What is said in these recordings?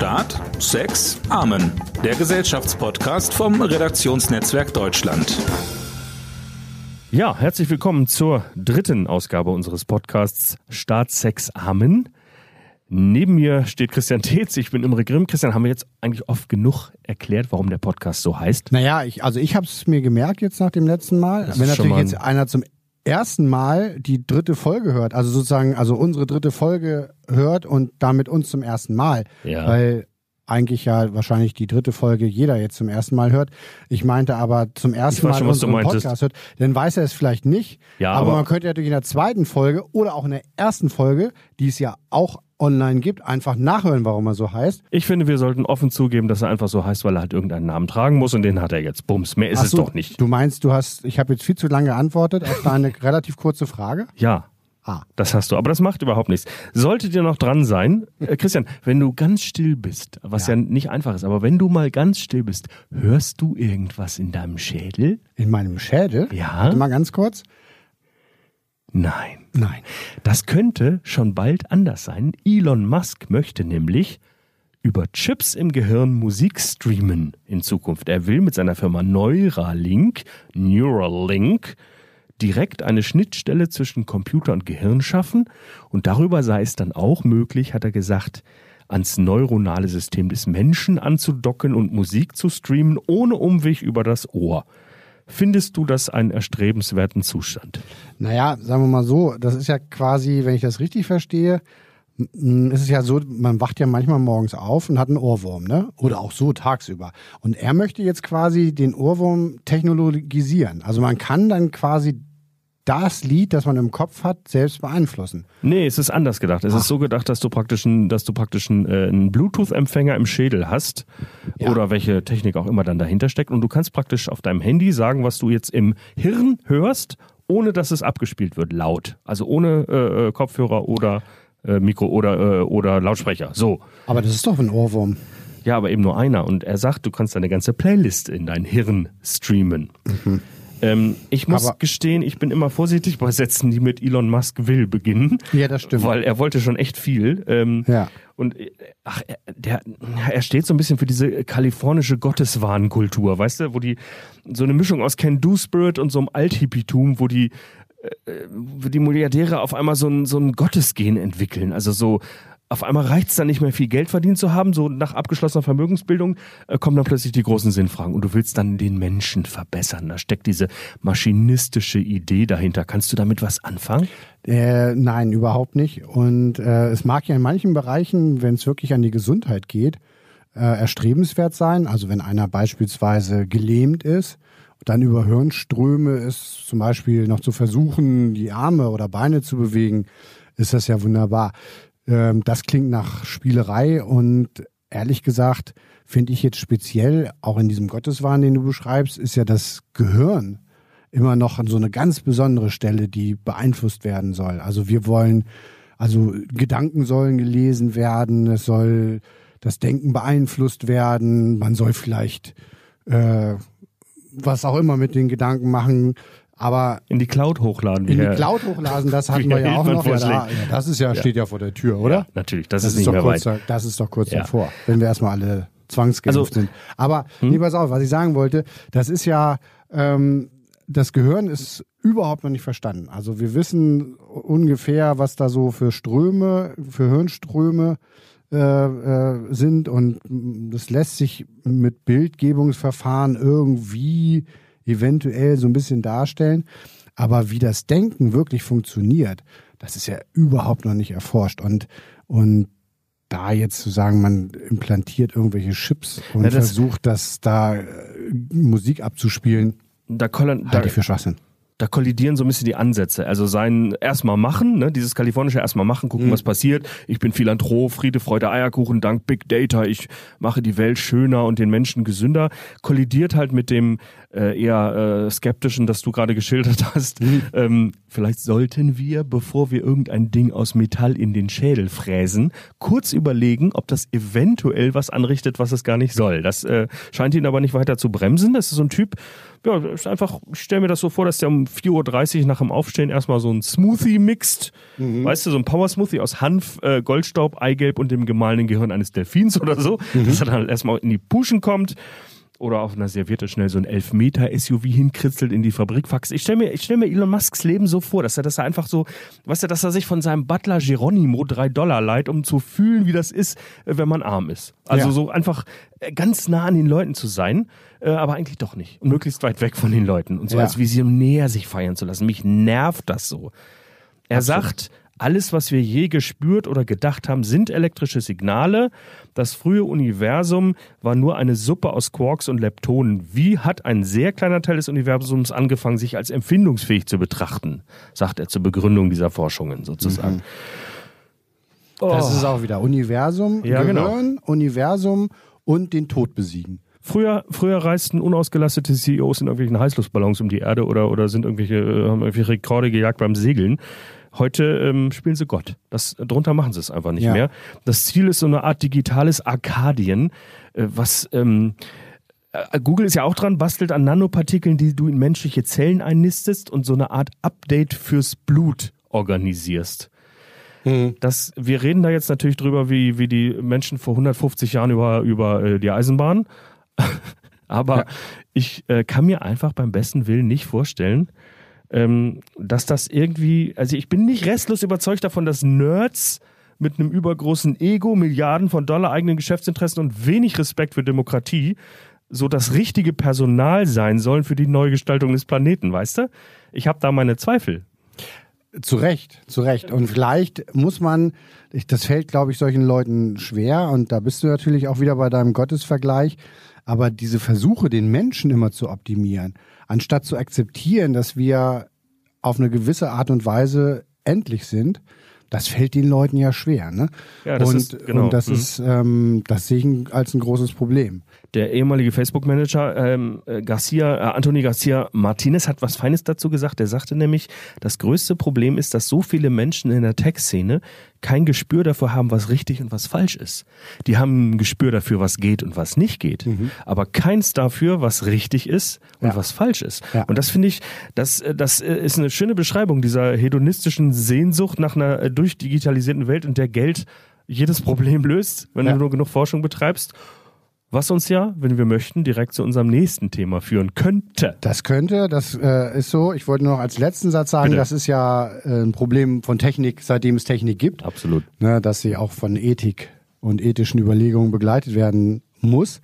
Staat, Sex, Amen. Der Gesellschaftspodcast vom Redaktionsnetzwerk Deutschland. Ja, herzlich willkommen zur dritten Ausgabe unseres Podcasts Staat, Sex, Amen. Neben mir steht Christian Tetz, ich bin Imre Grimm. Christian, haben wir jetzt eigentlich oft genug erklärt, warum der Podcast so heißt? Naja, ich, also ich habe es mir gemerkt jetzt nach dem letzten Mal. Das Wenn natürlich mal jetzt einer zum ersten Mal die dritte Folge hört, also sozusagen, also unsere dritte Folge hört und damit uns zum ersten Mal, Ja. weil eigentlich ja wahrscheinlich die dritte Folge jeder jetzt zum ersten Mal hört. Ich meinte aber zum ersten Mal schon, unseren meintest. Podcast hört, dann weiß er es vielleicht nicht. Ja, aber, aber- man könnte natürlich in der zweiten Folge oder auch in der ersten Folge, die es ja auch online gibt, einfach nachhören, warum er so heißt. Ich finde, wir sollten offen zugeben, dass er einfach so heißt, weil er halt irgendeinen Namen tragen muss und den hat er jetzt. Bums, mehr ist Ach es so, doch nicht. Du meinst, du hast, ich habe jetzt viel zu lange geantwortet auf deine relativ kurze Frage? Ja, Ah. das hast du. Aber das macht überhaupt nichts. Solltet ihr noch dran sein, äh, Christian, wenn du ganz still bist, was ja. Ja. nicht einfach ist, aber wenn du mal ganz still bist, hörst du irgendwas in deinem Schädel? In meinem Schädel? Ja. Warte mal ganz kurz. Nein. Nein. Das könnte schon bald anders sein. Elon Musk möchte nämlich über Chips im Gehirn Musik streamen in Zukunft. Er will mit seiner Firma Neuralink, Neuralink, direkt eine Schnittstelle zwischen Computer und Gehirn schaffen. Und darüber sei es dann auch möglich, hat er gesagt, ans neuronale System des Menschen anzudocken und Musik zu streamen, ohne Umweg über das Ohr. Findest du das einen erstrebenswerten Zustand? Naja, sagen wir mal so, das ist ja quasi, wenn ich das richtig verstehe, ist es ja so, man wacht ja manchmal morgens auf und hat einen Ohrwurm, ne? Oder auch so tagsüber. Und er möchte jetzt quasi den Ohrwurm technologisieren. Also man kann dann quasi das Lied, das man im Kopf hat, selbst beeinflussen. Nee, es ist anders gedacht. Es ist so gedacht, dass du praktisch einen, dass du praktisch einen, äh, einen Bluetooth-Empfänger im Schädel hast Ja. oder welche Technik auch immer dann dahinter steckt und du kannst praktisch auf deinem Handy sagen, was du jetzt im Hirn hörst, ohne dass es abgespielt wird, laut. Also ohne äh, äh, Kopfhörer oder äh, Mikro oder äh, oder Lautsprecher. So. Aber das ist doch ein Ohrwurm. Ja, aber eben nur einer. Und er sagt, du kannst deine ganze Playlist in dein Hirn streamen. Ähm, ich muss Aber- gestehen, ich bin immer vorsichtig bei Sätzen, die mit Elon Musk will beginnen. Ja, das stimmt. Weil er wollte schon echt viel. Ähm, Ja. Und äh, ach, er, der, er steht so ein bisschen für diese kalifornische Gotteswahnkultur, weißt du, wo die so eine Mischung aus Can Do Spirit und so einem Althippitum, wo die äh, wo die Milliardäre auf einmal so ein, so ein Gottesgen entwickeln. Also so, auf einmal reicht es dann nicht mehr viel Geld verdient zu haben, so nach abgeschlossener Vermögensbildung äh, kommen dann plötzlich die großen Sinnfragen und du willst dann den Menschen verbessern. Da steckt diese maschinistische Idee dahinter. Kannst du damit was anfangen? Äh, nein, überhaupt nicht. Und äh, es mag ja in manchen Bereichen, wenn es wirklich an die Gesundheit geht, äh, erstrebenswert sein. Also wenn einer beispielsweise gelähmt ist, dann über Hirnströme ist zum Beispiel noch zu versuchen, die Arme oder Beine zu bewegen, ist das ja wunderbar. Ähm, das klingt nach Spielerei und ehrlich gesagt finde ich jetzt speziell, auch in diesem Gotteswahn, den du beschreibst, ist ja das Gehirn immer noch so eine ganz besondere Stelle, die beeinflusst werden soll. Also wir wollen, also Gedanken sollen gelesen werden, es soll das Denken beeinflusst werden, man soll vielleicht äh, was auch immer mit den Gedanken machen, aber In die Cloud hochladen. in die Cloud hochladen, das hatten wir ja auch noch. Ja, da, ja, das ist ja, steht ja vor der Tür, oder? Ja, natürlich, das, Das ist nicht doch mehr kurz, weit. da- das ist doch kurz Ja. davor, wenn wir erstmal alle zwangsgeimpft Also- sind. Aber nee, pass auf, was ich sagen wollte, das ist ja, ähm, das Gehirn ist überhaupt noch nicht verstanden. Also wir wissen ungefähr, was da so für Ströme, für Hirnströme äh, äh, sind und das lässt sich mit Bildgebungsverfahren irgendwie eventuell so ein bisschen darstellen. Aber wie das Denken wirklich funktioniert, das ist ja überhaupt noch nicht erforscht. Und, und da jetzt zu sagen, man implantiert irgendwelche Chips und Ja, das- versucht, das da äh, Musik abzuspielen, Da, da, halte ich für Schwachsinn. Da kollidieren so ein bisschen die Ansätze. Also sein erstmal machen, ne, dieses kalifornische erstmal machen, gucken, Mhm. was passiert. Ich bin Philanthrop, Friede, Freude, Eierkuchen, dank Big Data. Ich mache die Welt schöner und den Menschen gesünder. Kollidiert halt mit dem äh, eher äh, skeptischen, das du gerade geschildert hast. Mhm. Ähm, vielleicht sollten wir, bevor wir irgendein Ding aus Metall in den Schädel fräsen, kurz überlegen, ob das eventuell was anrichtet, was es gar nicht soll. Das äh, scheint ihn aber nicht weiter zu bremsen. Das ist so ein Typ, ja, ist einfach, ich stelle mir das so vor, dass der um 4.30 Uhr nach dem Aufstehen erstmal so ein Smoothie mixt. Mhm. Weißt du, so ein Power Smoothie aus Hanf, äh, Goldstaub, Eigelb und dem gemahlenen Gehirn eines Delfins oder so. Mhm. Dass er dann erstmal in die Puschen kommt oder auf einer Serviette schnell so ein Elfmeter-SUV hinkritzelt in die Fabrikfax. Ich stelle mir, ich stell mir Elon Musks Leben so vor, dass er, dass er einfach so, weißt du, dass er sich von seinem Butler Geronimo drei Dollar leiht, um zu fühlen, wie das ist, äh, wenn man arm ist. Also Ja. so einfach äh, ganz nah an den Leuten zu sein, äh, aber eigentlich doch nicht. Und möglichst weit weg von den Leuten. Und so Ja. als Visionär sich feiern zu lassen. Mich nervt das so. Er sagt, alles, was wir je gespürt oder gedacht haben, sind elektrische Signale. Das frühe Universum war nur eine Suppe aus Quarks und Leptonen. Wie hat ein sehr kleiner Teil des Universums angefangen, sich als empfindungsfähig zu betrachten? Sagt er zur Begründung dieser Forschungen sozusagen. Das Oh. ist auch wieder Universum, Ja, genau. Gehirn, Universum und den Tod besiegen. Früher, früher reisten unausgelastete CEOs in irgendwelchen Heißluftballons um die Erde oder, oder sind irgendwelche, äh, haben irgendwelche Rekorde gejagt beim Segeln. Heute ähm, spielen sie Gott. Das, drunter machen sie es einfach nicht Ja. mehr. Das Ziel ist so eine Art digitales Arkadien, äh, was ähm, äh, Google ist ja auch dran, bastelt an Nanopartikeln, die du in menschliche Zellen einnistest und so eine Art Update fürs Blut organisierst. Das, wir reden da jetzt natürlich drüber, wie, wie die Menschen vor 150 Jahren über, über äh, die Eisenbahn. Aber ich äh, kann mir einfach beim besten Willen nicht vorstellen, ähm, dass das irgendwie, also ich bin nicht restlos überzeugt davon, dass Nerds mit einem übergroßen Ego, Milliarden von Dollar eigenen Geschäftsinteressen und wenig Respekt für Demokratie so das richtige Personal sein sollen für die Neugestaltung des Planeten, weißt du? Ich habe da meine Zweifel. Zu Recht, zu Recht. Und vielleicht muss man, das fällt, glaube ich, solchen Leuten schwer. Und da bist du natürlich auch wieder bei deinem Gottesvergleich. Aber diese Versuche, den Menschen immer zu optimieren, anstatt zu akzeptieren, dass wir auf eine gewisse Art und Weise endlich sind, das fällt den Leuten ja schwer. Ne? Ja, das und, ist- genau. und das Mhm. ist, ähm, das sehe ich als ein großes Problem. Der ehemalige Facebook-Manager ähm, äh, Garcia, äh, Anthony Garcia Martinez hat was Feines dazu gesagt. Er sagte nämlich, das größte Problem ist, dass so viele Menschen in der Tech-Szene kein Gespür dafür haben, was richtig und was falsch ist. Die haben ein Gespür dafür, was geht und was nicht geht, aber keins dafür, was richtig ist und Ja. was falsch ist. Ja. Und das finde ich, das, äh, das äh, ist eine schöne Beschreibung dieser hedonistischen Sehnsucht nach einer durchdigitalisierten Welt, in der Geld jedes Problem löst, wenn Ja. du nur genug Forschung betreibst. Was uns ja, wenn wir möchten, direkt zu unserem nächsten Thema führen könnte. Das könnte, das äh, ist so. Ich wollte nur noch als letzten Satz sagen, Bitte. das ist ja äh, ein Problem von Technik, seitdem es Technik gibt. Absolut. ne, dass sie auch von Ethik und ethischen Überlegungen begleitet werden muss.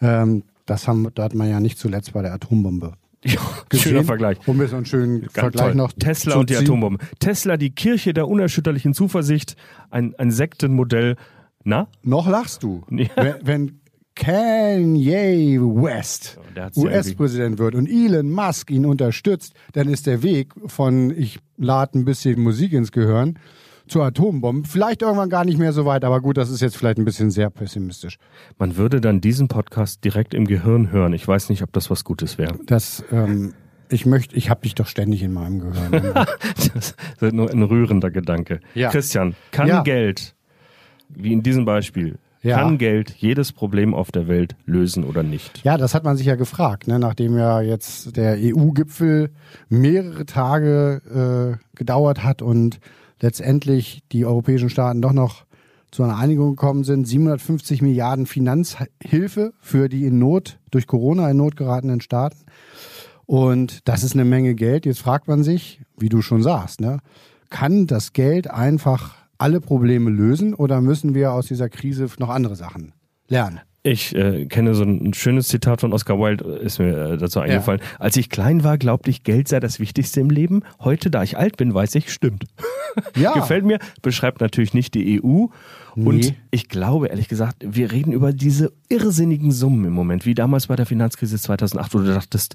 Ähm, das haben, da hat man ja nicht zuletzt bei der Atombombe. Ja, gesehen. schöner Vergleich. Um jetzt einen schönen Ganz Vergleich toll. noch Tesla und die. Atombombe. Tesla, die Kirche der unerschütterlichen Zuversicht, ein, ein Sektenmodell. Na? Noch lachst du. Ja. Wenn, wenn Kanye West US-Präsident wird und Elon Musk ihn unterstützt, dann ist der Weg von ich lade ein bisschen Musik ins Gehirn zur Atombombe vielleicht irgendwann gar nicht mehr so weit, aber gut, das ist jetzt vielleicht ein bisschen sehr pessimistisch. Man würde dann diesen Podcast direkt im Gehirn hören. Ich weiß nicht, ob das was Gutes wäre. Das, ähm, ich möchte, ich habe dich doch ständig in meinem Gehirn. Das ist nur ein rührender Gedanke. Ja. Christian, kann Ja. Geld, wie in diesem Beispiel, Ja. kann Geld jedes Problem auf der Welt lösen oder nicht? Ja, das hat man sich ja gefragt, ne? nachdem ja jetzt der EU-Gipfel mehrere Tage äh, gedauert hat und letztendlich die europäischen Staaten doch noch zu einer Einigung gekommen sind. 750 Milliarden Finanzhilfe für die in Not, durch Corona in Not geratenen Staaten. Und das ist eine Menge Geld. Jetzt fragt man sich, wie du schon sagst, ne? kann das Geld einfach alle Probleme lösen oder müssen wir aus dieser Krise noch andere Sachen lernen? Ich äh, kenne so ein, schönes Zitat von Oscar Wilde, ist mir äh, dazu eingefallen. Als ich klein war, glaubte ich, Geld sei das Wichtigste im Leben. Heute, da ich alt bin, weiß ich, stimmt. Ja. Gefällt mir, beschreibt natürlich nicht die EU. Und Nee. ich glaube, ehrlich gesagt, wir reden über diese irrsinnigen Summen im Moment, wie damals bei der Finanzkrise 2008, wo du dachtest,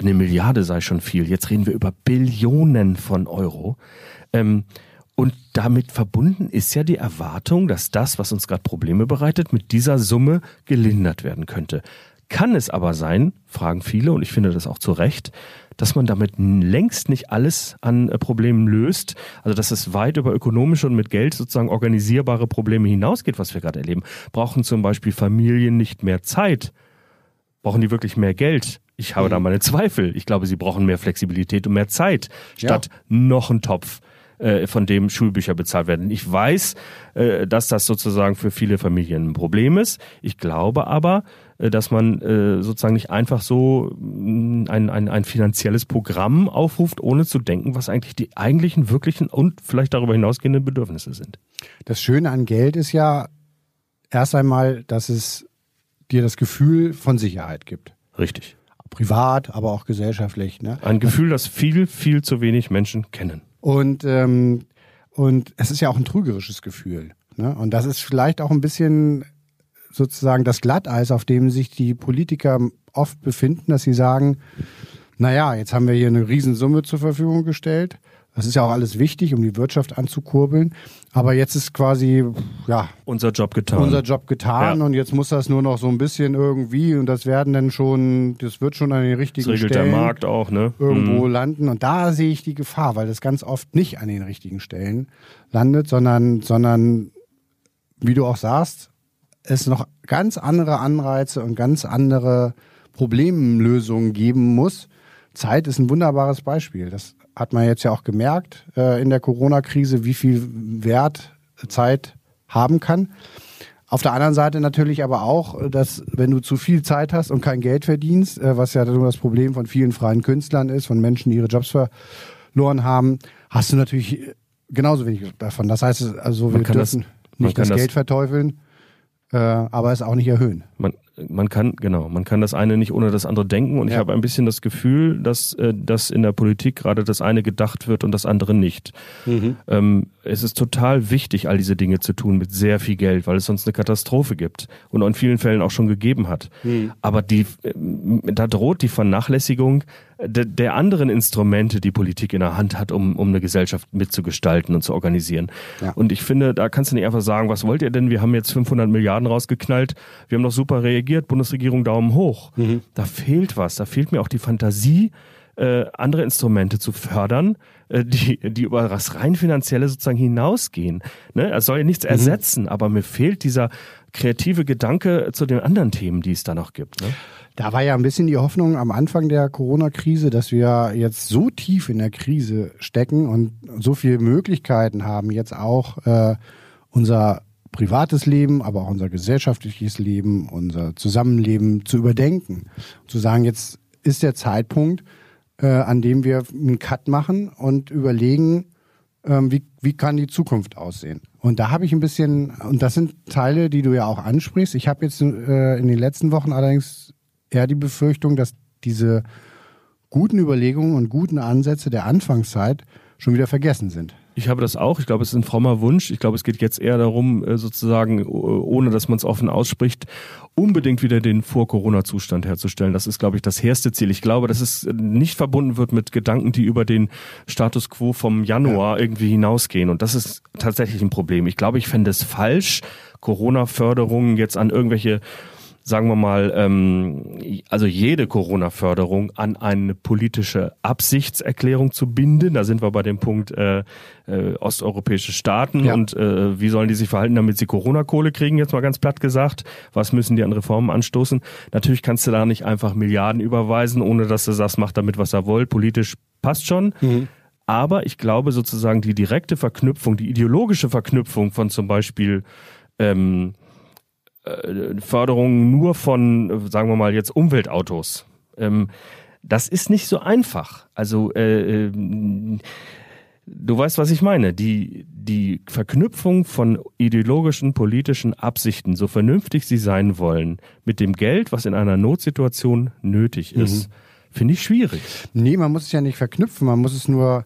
eine Milliarde sei schon viel. Jetzt reden wir über Billionen von Euro. Ähm, und damit verbunden ist ja die Erwartung, dass das, was uns gerade Probleme bereitet, mit dieser Summe gelindert werden könnte. Kann es aber sein, fragen viele, und ich finde das auch zu Recht, dass man damit längst nicht alles an äh, Problemen löst, also dass es weit über ökonomische und mit Geld sozusagen organisierbare Probleme hinausgeht, was wir gerade erleben. Brauchen zum Beispiel Familien nicht mehr Zeit Brauchen die wirklich mehr Geld? Ich habe mhm. da meine Zweifel. Ich glaube, sie brauchen mehr Flexibilität und mehr Zeit, statt ja. noch einen Topf von dem Schulbücher bezahlt werden. Ich weiß, äh, dass das sozusagen für viele Familien ein Problem ist. Ich glaube aber, äh, dass man sozusagen nicht einfach so mm, ein, ein, ein finanzielles Programm aufruft, ohne zu denken, was eigentlich die eigentlichen, wirklichen und vielleicht darüber hinausgehenden Bedürfnisse sind. Das Schöne an Geld ist ja erst einmal, dass es dir das Gefühl von Sicherheit gibt. Richtig. Privat, aber auch gesellschaftlich. Ne? Ein Gefühl, das viel, viel zu wenig Menschen kennen. Und, ähm, und es ist ja auch ein trügerisches Gefühl. Ne? Und das ist vielleicht auch ein bisschen sozusagen das Glatteis, auf dem sich die Politiker oft befinden, dass sie sagen, naja, jetzt haben wir hier eine Riesensumme zur Verfügung gestellt das ist ja auch alles wichtig, um die Wirtschaft anzukurbeln. Aber jetzt ist quasi, ja. Unser Job getan. Unser Job getan ja. und jetzt muss das nur noch so ein bisschen irgendwie und das werden dann schon, das wird schon an den richtigen das regelt Stellen der Markt auch, ne? Irgendwo mhm. landen. Und da sehe ich die Gefahr, weil das ganz oft nicht an den richtigen Stellen landet, sondern, sondern, wie du auch sagst, es noch ganz andere Anreize und ganz andere Problemlösungen geben muss. Zeit ist ein wunderbares Beispiel. Das hat man jetzt ja auch gemerkt äh, in der Corona-Krise, wie viel Wert Zeit haben kann. Auf der anderen Seite natürlich aber auch, dass wenn du zu viel Zeit hast und kein Geld verdienst, äh, was ja nur das Problem von vielen freien Künstlern ist, von Menschen, die ihre Jobs verloren haben, hast du natürlich genauso wenig davon. Das heißt, also wir dürfen das, nicht das Geld verteufeln, äh, aber es auch nicht erhöhen. Man, man kann, genau, man kann das eine nicht ohne das andere denken und ja. ich habe ein bisschen das Gefühl, dass, äh, dass in der Politik gerade das eine gedacht wird und das andere nicht. Mhm. Ähm, es ist total wichtig, all diese Dinge zu tun mit sehr viel Geld, weil es sonst eine Katastrophe gibt und in vielen Fällen auch schon gegeben hat. Mhm. Aber die, äh, da droht die Vernachlässigung der, der anderen Instrumente, die Politik in der Hand hat, um, um eine Gesellschaft mitzugestalten und zu organisieren. Ja. Und ich finde, da kannst du nicht einfach sagen, was wollt ihr denn? Wir haben jetzt 500 Milliarden rausgeknallt, wir haben noch super reagiert, Bundesregierung Daumen hoch. Mhm. Da fehlt was, da fehlt mir auch die Fantasie, äh, andere Instrumente zu fördern, äh, die, die über das rein finanzielle sozusagen hinausgehen. Ne? Es soll ja nichts mhm. ersetzen, aber mir fehlt dieser kreative Gedanke zu den anderen Themen, die es da noch gibt. Ne? Da war ja ein bisschen die Hoffnung am Anfang der Corona-Krise, dass wir jetzt so tief in der Krise stecken und so viele Möglichkeiten haben, jetzt auch äh, unser privates Leben, aber auch unser gesellschaftliches Leben, unser Zusammenleben zu überdenken. Zu sagen, jetzt ist der Zeitpunkt, äh, an dem wir einen Cut machen und überlegen, ähm, wie, wie kann die Zukunft aussehen. Und da habe ich ein bisschen, und das sind Teile, die du ja auch ansprichst. Ich habe jetzt äh, in den letzten Wochen allerdings eher die Befürchtung, dass diese guten Überlegungen und guten Ansätze der Anfangszeit schon wieder vergessen sind. Ich habe das auch. Ich glaube, es ist ein frommer Wunsch. Ich glaube, es geht jetzt eher darum, äh, sozusagen, ohne dass man es offen ausspricht, unbedingt wieder den Vor-Corona-Zustand herzustellen. Das ist, glaube ich, das hehrstes Ziel. Ich glaube, dass es nicht verbunden wird mit Gedanken, die über den Status quo vom Januar ja. irgendwie hinausgehen. Und das ist tatsächlich ein Problem. Ich glaube, ich fände es falsch, Corona-Förderungen jetzt an irgendwelche sagen wir mal, ähm, also jede Corona-Förderung an eine politische Absichtserklärung zu binden. Da sind wir bei dem Punkt äh, äh, osteuropäische Staaten ja. und äh, wie sollen die sich verhalten, damit sie Corona-Kohle kriegen, jetzt mal ganz platt gesagt. Was müssen die an Reformen anstoßen? Natürlich kannst du da nicht einfach Milliarden überweisen, ohne dass du sagst, macht damit, was er wollt. Politisch passt schon. Mhm. Aber ich glaube sozusagen die direkte Verknüpfung, die ideologische Verknüpfung von zum Beispiel ähm, äh, Förderung nur von, sagen wir mal jetzt, Umweltautos. Ähm, das ist nicht so einfach. Also äh, äh, du weißt, was ich meine. Die, die Verknüpfung von ideologischen, politischen Absichten, so vernünftig sie sein wollen, mit dem Geld, was in einer Notsituation nötig mhm. ist, mhm. finde ich schwierig. Nee, man muss es ja nicht verknüpfen, man muss es nur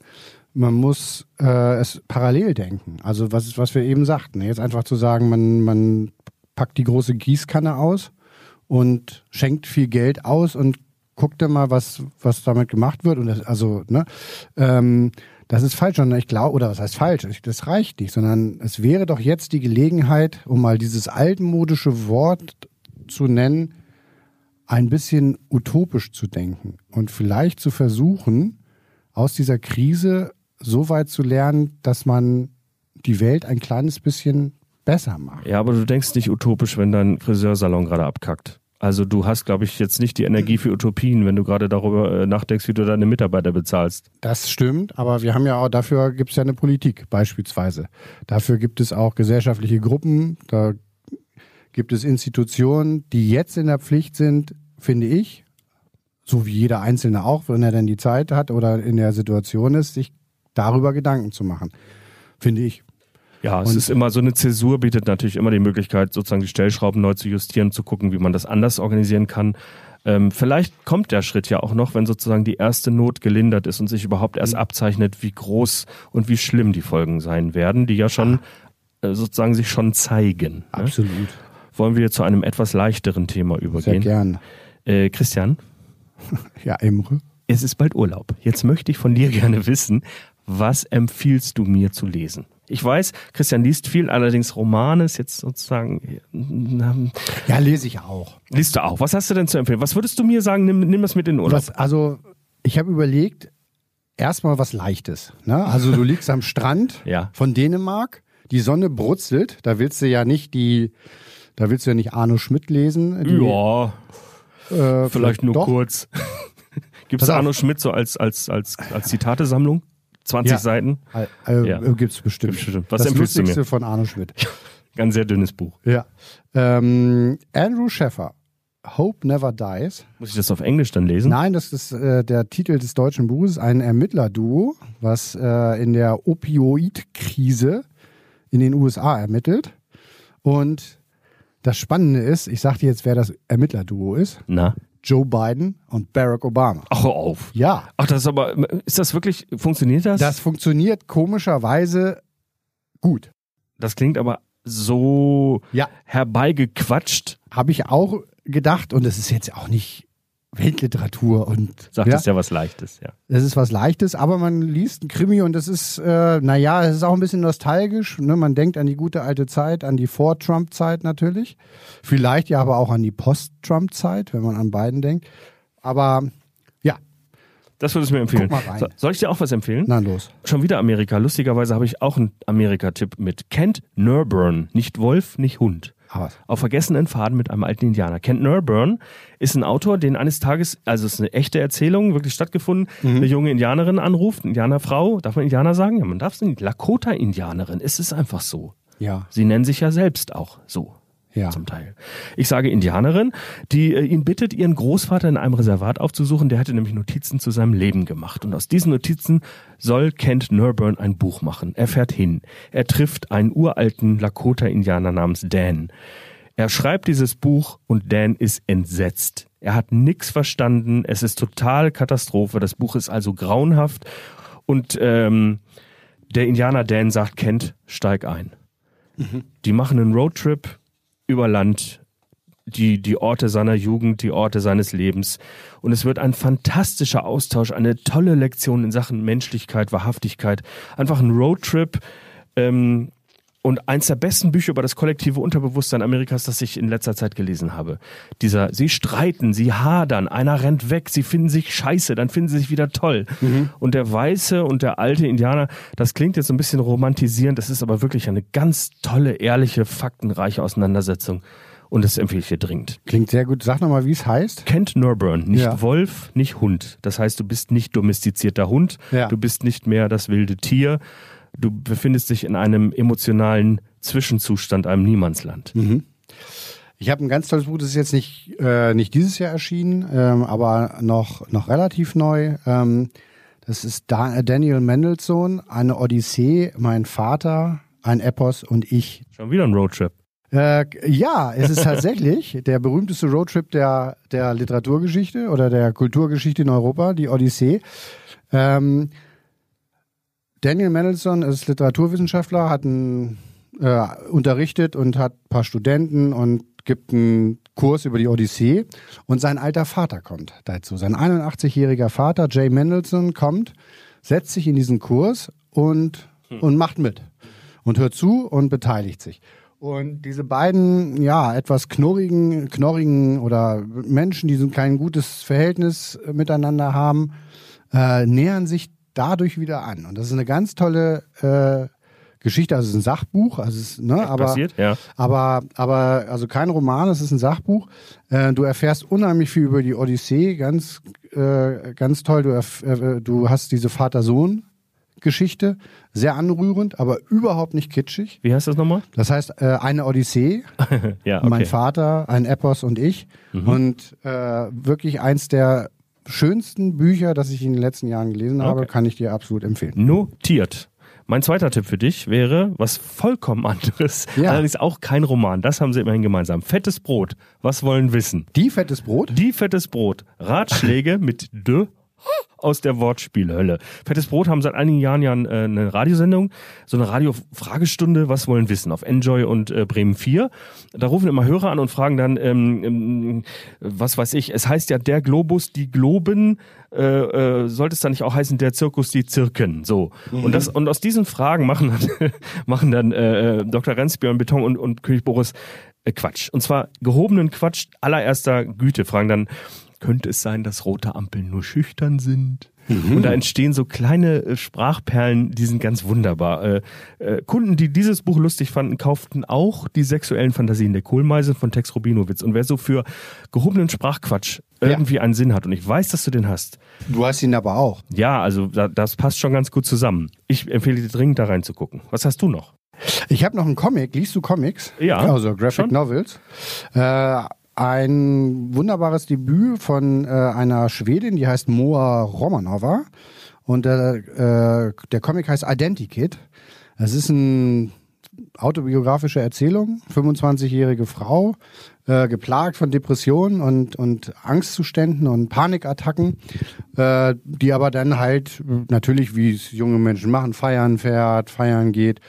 man muss äh, es parallel denken. Also was, was wir eben sagten, jetzt einfach zu sagen, man, man packt die große Gießkanne aus und schenkt viel Geld aus und guckt dann mal, was, was damit gemacht wird. Und das, also, ne, ähm, das ist falsch, sondern ich glaube, oder was heißt falsch? Das reicht nicht, sondern es wäre doch jetzt die Gelegenheit, um mal dieses altmodische Wort zu nennen, ein bisschen utopisch zu denken und vielleicht zu versuchen, aus dieser Krise so weit zu lernen, dass man die Welt ein kleines bisschen besser machen. Ja, aber du denkst nicht utopisch, wenn dein Friseursalon gerade abkackt. Also du hast, glaube ich, jetzt nicht die Energie für Utopien, wenn du gerade darüber äh, nachdenkst, wie du deine Mitarbeiter bezahlst. Das stimmt, aber wir haben ja auch, dafür gibt es ja eine Politik beispielsweise. Dafür gibt es auch gesellschaftliche Gruppen, da gibt es Institutionen, die jetzt in der Pflicht sind, finde ich, so wie jeder Einzelne auch, wenn er denn die Zeit hat oder in der Situation ist, sich darüber Gedanken zu machen. Finde ich. Ja, es Und- ist immer so eine Zäsur, bietet natürlich immer die Möglichkeit, sozusagen die Stellschrauben neu zu justieren, zu gucken, wie man das anders organisieren kann. Ähm, vielleicht kommt der Schritt ja auch noch, wenn sozusagen die erste Not gelindert ist und sich überhaupt erst abzeichnet, wie groß und wie schlimm die Folgen sein werden, die ja schon äh, sozusagen sich schon zeigen. Ne? Absolut. Wollen wir zu einem etwas leichteren Thema Sehr übergehen? gern. Äh, Christian, Ja, Imre. es ist bald Urlaub. Jetzt möchte ich von dir gerne wissen, was empfiehlst du mir zu lesen? Ich weiß, Christian liest viel, allerdings Romane ist jetzt sozusagen. ähm, Ja, lese ich auch. Liest du auch? Was hast du denn zu empfehlen? Was würdest du mir sagen? Nimm, nimm das mit in den Urlaub. Was, also, ich habe überlegt, erstmal was Leichtes. Ne? Also, du liegst am Strand Ja. von Dänemark, die Sonne brutzelt, da willst du ja nicht die, da willst du ja nicht Arno Schmidt lesen. Die, Ja, äh, vielleicht nur doch. kurz. Gibt es. Arno Schmidt so als, als, als, als Zitatesammlung? 20 Ja. Seiten? Äh, Ja. äh, Gibt's bestimmt. Bestimmt. Was das? Lustigste von Arno Schmidt. Ganz sehr dünnes Buch. ja. Ähm, Andrew Scheffer, Hope Never Dies. Muss ich das auf Englisch dann lesen? Nein, das ist äh, der Titel des deutschen Buches, ein Ermittlerduo, was äh, in der Opioid-Krise in den USA ermittelt. Und das Spannende ist, ich sag dir jetzt, wer das Ermittlerduo ist. Na? Joe Biden und Barack Obama. Ach, hör auf. Ja, Ach, das ist aber, ist das wirklich, funktioniert das? das funktioniert komischerweise gut. Das klingt aber so Ja. herbeigequatscht. Habe ich auch gedacht und es ist jetzt auch nicht Weltliteratur und Sagt ja, es ja was Leichtes, ja. es ist was Leichtes, aber man liest ein Krimi und das ist, äh, naja, es ist auch ein bisschen nostalgisch. Ne? Man denkt an die gute alte Zeit, an die Vor-Trump-Zeit natürlich. Vielleicht ja aber auch an die Post-Trump-Zeit, wenn man an beiden denkt. Aber ja, Das würdest du mir empfehlen. Guck mal rein. So, soll ich dir auch was empfehlen? na los. Schon wieder Amerika. Lustigerweise habe ich auch einen Amerika-Tipp mit Kent Nurburn. Nicht Wolf, nicht Hund. Auf vergessenen Faden mit einem alten Indianer. Kent Nurburn ist ein Autor, den eines Tages, also es ist eine echte Erzählung, wirklich stattgefunden, eine junge Indianerin anruft, Indianerfrau, darf man Indianer sagen? Ja, man darf es nicht. Lakota-Indianerin. Es ist einfach so. ja, Sie nennen sich ja selbst auch so. Ja. Zum Teil. Ich sage Indianerin, die äh, ihn bittet, ihren Großvater in einem Reservat aufzusuchen. Der hatte nämlich Notizen zu seinem Leben gemacht. Und aus diesen Notizen soll Kent Nurburn ein Buch machen. Er fährt hin. Er trifft einen uralten Lakota-Indianer namens Dan. Er schreibt dieses Buch und Dan ist entsetzt. Er hat nichts verstanden. Es ist total Katastrophe. Das Buch ist also grauenhaft. Und ähm, der Indianer Dan sagt, Kent, steig ein. Die machen einen Roadtrip über Land, die, die Orte seiner Jugend, die Orte seines Lebens. Und es wird ein fantastischer Austausch, eine tolle Lektion in Sachen Menschlichkeit, Wahrhaftigkeit. Einfach ein Roadtrip. Ähm, und eins der besten Bücher über das kollektive Unterbewusstsein Amerikas, das ich in letzter Zeit gelesen habe. Dieser, sie streiten, sie hadern, einer rennt weg, sie finden sich scheiße, dann finden sie sich wieder toll. Und der weiße und der alte Indianer, das klingt jetzt so ein bisschen romantisierend, das ist aber wirklich eine ganz tolle, ehrliche, faktenreiche Auseinandersetzung. Und das empfehle ich dir dringend. Klingt sehr gut. Sag nochmal, wie es heißt. Kent Nurburn, nicht Ja. Wolf, nicht Hund. Das heißt, du bist nicht domestizierter Hund, Ja. du bist nicht mehr das wilde Tier, du befindest dich in einem emotionalen Zwischenzustand, einem Niemandsland. Ich habe ein ganz tolles Buch, das ist jetzt nicht, äh, nicht dieses Jahr erschienen, ähm, aber noch, noch relativ neu. Ähm, das ist da Daniel Mendelssohn, eine Odyssee, mein Vater, ein Epos und ich. Schon wieder ein Roadtrip. Äh, ja, es ist tatsächlich der berühmteste Roadtrip der, der Literaturgeschichte oder der Kulturgeschichte in Europa, die Odyssee. Ähm, Daniel Mendelssohn ist Literaturwissenschaftler, hat ein, äh, unterrichtet und hat ein paar Studenten und gibt einen Kurs über die Odyssee. Und sein alter Vater kommt dazu. Sein 81-jähriger Vater, Jay Mendelssohn, kommt, setzt sich in diesen Kurs und, und macht mit. Und hört zu und beteiligt sich. Und diese beiden, ja, etwas knurrigen, knorrigen oder Menschen, die so kein gutes Verhältnis miteinander haben, äh, nähern sich dadurch wieder an. Und das ist eine ganz tolle äh, Geschichte, also es ist ein Sachbuch, also es ist, ne, aber, passiert? Ja. aber, aber, also kein Roman, es ist ein Sachbuch. Äh, du erfährst unheimlich viel über die Odyssee, ganz, äh, ganz toll. Du, äh, du hast diese Vater-Sohn-Geschichte, sehr anrührend, aber überhaupt nicht kitschig. Wie heißt das nochmal? Das heißt, äh, eine Odyssee, ja, okay. mein Vater, ein Epos und ich. Und äh, wirklich eins der schönsten Bücher, das ich in den letzten Jahren gelesen habe, Okay. kann ich dir absolut empfehlen. Notiert. Mein zweiter Tipp für dich wäre was vollkommen anderes. Ja. Allerdings auch kein Roman. Das haben sie immerhin gemeinsam. Fettes Brot. Was wollen wissen? Die fettes Brot? Die fettes Brot. Ratschläge mit de aus der Wortspielhölle. Fettes Brot haben seit einigen Jahren ja äh, eine Radiosendung, so eine Radio-Fragestunde, was wollen wissen, auf Enjoy und äh, Bremen 4. Da rufen immer Hörer an und fragen dann, ähm, ähm, was weiß ich, es heißt ja der Globus, die Globen, äh, äh, sollte es dann nicht auch heißen der Zirkus, die Zirken, so. Und das und aus diesen Fragen machen dann, machen dann äh, äh, Dr. Renzbjörn Beton und, und König Boris äh, Quatsch. Und zwar gehobenen Quatsch allererster Güte. Fragen dann, könnte es sein, dass rote Ampeln nur schüchtern sind? Und da entstehen so kleine äh, Sprachperlen, die sind ganz wunderbar. Äh, äh, Kunden, die dieses Buch lustig fanden, kauften auch die sexuellen Fantasien der Kohlmeise von Tex Rubinowitz. Und wer so für gehobenen Sprachquatsch irgendwie einen Sinn hat, und ich weiß, dass du den hast, Du hast ihn aber auch. ja, also da, das passt schon ganz gut zusammen. Ich empfehle dir dringend da reinzugucken. Was hast du noch? Ich habe noch einen Comic. Liest du Comics? Ja, Also Graphic schon. Novels. Äh, ein wunderbares Debüt von äh, einer Schwedin, die heißt Moa Romanova. Und der, äh, der Comic heißt Identikit. Es ist eine autobiografische Erzählung. 25-jährige Frau, äh, geplagt von Depressionen und, und Angstzuständen und Panikattacken, äh, die aber dann halt natürlich, wie es junge Menschen machen, feiern fährt, feiern geht,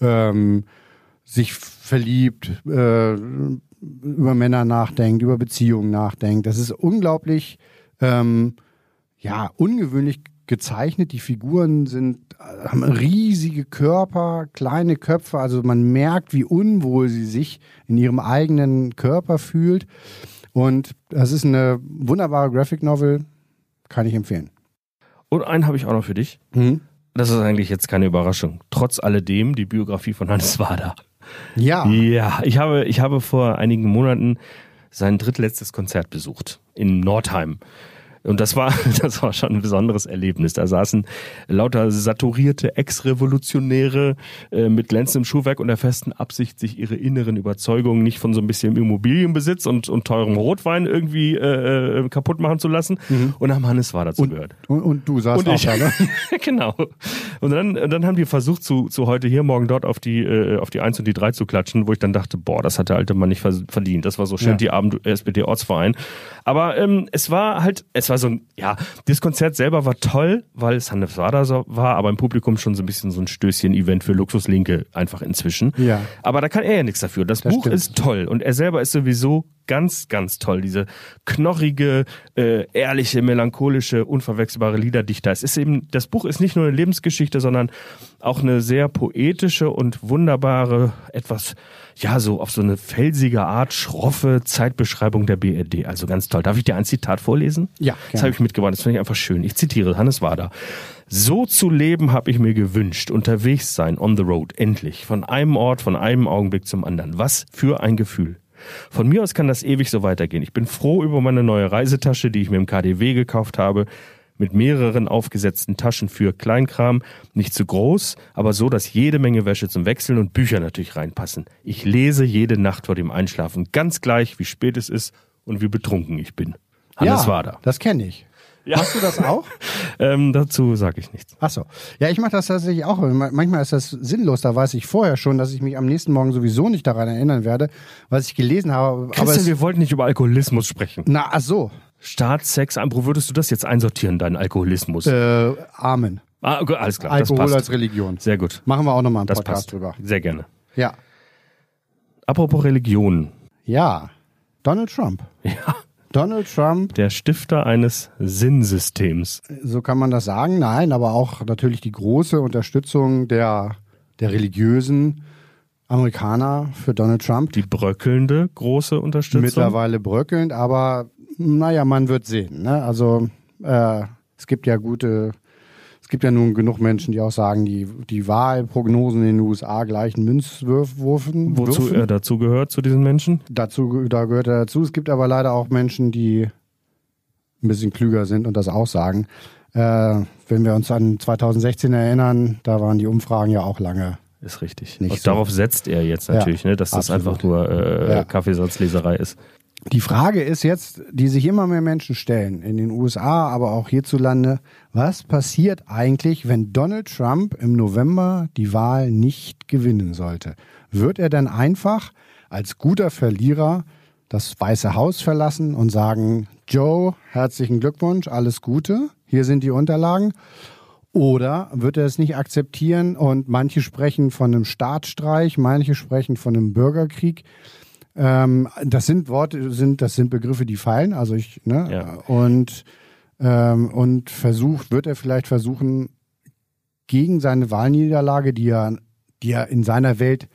ähm, sich verliebt, äh, über Männer nachdenkt, über Beziehungen nachdenkt. Das ist unglaublich, ähm, ja, ungewöhnlich gezeichnet. Die Figuren sind, äh, haben riesige Körper, kleine Köpfe. Also man merkt, wie unwohl sie sich in ihrem eigenen Körper fühlt. Und das ist eine wunderbare Graphic Novel, kann ich empfehlen. Und einen habe ich auch noch für dich. Das ist eigentlich jetzt keine Überraschung. Trotz alledem die Biografie von Hannes Wader. Ja, Ja, ich habe, ich habe vor einigen Monaten sein drittletztes Konzert besucht in Nordheim. Und das war, das war schon ein besonderes Erlebnis. Da saßen lauter saturierte Ex-Revolutionäre äh, mit glänzendem Schuhwerk und der festen Absicht, sich ihre inneren Überzeugungen nicht von so ein bisschen Immobilienbesitz und, und teurem Rotwein irgendwie äh, äh, kaputt machen zu lassen. Und haben Hannes Wader zugehört. und, und du saßt Und auch ich, da, ne? genau. Und dann, dann haben die versucht, zu, zu heute hier, morgen dort auf die, äh, auf die 1 und die 3 zu klatschen, wo ich dann dachte, boah, das hat der alte Mann nicht verdient. Das war so schön, Ja. die Abend SPD-Ortsverein. Aber ähm, es war halt, es war so ein, ja, das Konzert selber war toll, weil es Hannes Wader so war, aber im Publikum schon so ein bisschen so ein Stößchen-Event für Luxuslinke einfach inzwischen. Ja. Aber da kann er ja nichts dafür. Das, Das Buch stimmt. ist toll und er selber ist sowieso ganz, ganz toll. Diese knorrige, äh, ehrliche, melancholische, unverwechselbare Liederdichter. Es ist eben, das Buch ist nicht nur eine Lebensgeschichte, sondern auch eine sehr poetische und wunderbare, etwas, ja, so auf so eine felsige Art, schroffe Zeitbeschreibung der BRD. Also ganz toll. Darf ich dir ein Zitat vorlesen? Ja, Das gerne. habe ich mitgebracht. Das finde ich einfach schön. Ich zitiere Hannes Wader. So zu leben habe ich mir gewünscht. Unterwegs sein, on the road, endlich. Von einem Ort, von einem Augenblick zum anderen. Was für ein Gefühl. Von mir aus kann das ewig so weitergehen. Ich bin froh über meine neue Reisetasche, die ich mir im KDW gekauft habe. Mit mehreren aufgesetzten Taschen für Kleinkram. Nicht zu groß, aber so, dass jede Menge Wäsche zum Wechseln und Bücher natürlich reinpassen. Ich lese jede Nacht vor dem Einschlafen. Ganz gleich, wie spät es ist und wie betrunken ich bin. Hannes ja, Wader. das kenne ich. Hast du das auch? Ähm, dazu sage ich nichts. Ach so. Ja, ich mache das tatsächlich auch. Manchmal ist das sinnlos. Da weiß ich vorher schon, dass ich mich am nächsten Morgen sowieso nicht daran erinnern werde, was ich gelesen habe. Aber Christian, es, wir wollten nicht über Alkoholismus sprechen. na, ach so. Staat, Sex, wo würdest du das jetzt einsortieren, deinen Alkoholismus? Äh, Amen. ah, okay, alles klar, Alkohol als Religion. Sehr gut, Machen wir auch nochmal einen das Podcast passt. drüber. Sehr gerne. Ja. Apropos Religion. Ja. Donald Trump. Ja, Donald Trump, der Stifter eines Sinnsystems. so kann man das sagen. Nein, aber auch natürlich die große Unterstützung der, der religiösen Amerikaner für Donald Trump. Die bröckelnde große Unterstützung. Mittlerweile bröckelnd, aber naja, man wird sehen. Ne? Also äh, es gibt ja gute Es gibt ja nun genug Menschen, die auch sagen, die, die Wahlprognosen in den USA gleichen Münzwürfen. Wozu er dazu gehört, zu diesen Menschen? Dazu, da gehört er dazu. Es gibt aber leider auch Menschen, die ein bisschen klüger sind und das auch sagen. Äh, wenn wir uns an 2016 erinnern, da waren die Umfragen ja auch lange. Ist richtig. Nicht Und so. darauf setzt er jetzt natürlich, Ja, ne, dass das absolut. einfach nur äh, Ja. Kaffeesatzleserei ist. Die Frage ist jetzt, die sich immer mehr Menschen stellen, in den USA, aber auch hierzulande, was passiert eigentlich, wenn Donald Trump im November die Wahl nicht gewinnen sollte? Wird er dann einfach als guter Verlierer das Weiße Haus verlassen und sagen, Joe, herzlichen Glückwunsch, alles Gute, hier sind die Unterlagen? Oder wird er es nicht akzeptieren und manche sprechen von einem Staatsstreich, manche sprechen von einem Bürgerkrieg? Ähm, das sind Worte, sind, das sind Begriffe, die fallen. Also ich, ne? Ja. Und, ähm, und versucht, wird er vielleicht versuchen, gegen seine Wahlniederlage, die ja, die ja in seiner Welt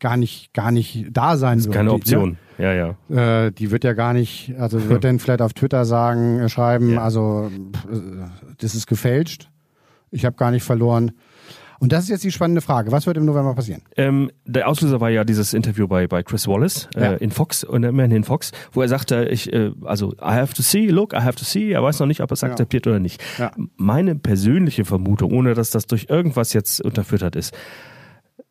gar nicht, gar nicht da sein wird. Keine die- Option. Ja, ja. Ne? Äh, die wird ja gar nicht, also wird dann vielleicht auf Twitter sagen, äh, schreiben, Ja. also äh, das ist gefälscht. Ich habe gar nicht verloren. Und das ist jetzt die spannende Frage. Was wird im November passieren? Ähm, der Auslöser war ja dieses Interview bei, bei Chris Wallace Ja. äh, in Fox, und immerhin in Fox, wo er sagte, ich, äh, also I have to see, look, I have to see, er weiß noch nicht, ob er es Ja. akzeptiert oder nicht. Ja. Meine persönliche Vermutung, ohne dass das durch irgendwas jetzt unterfüttert ist,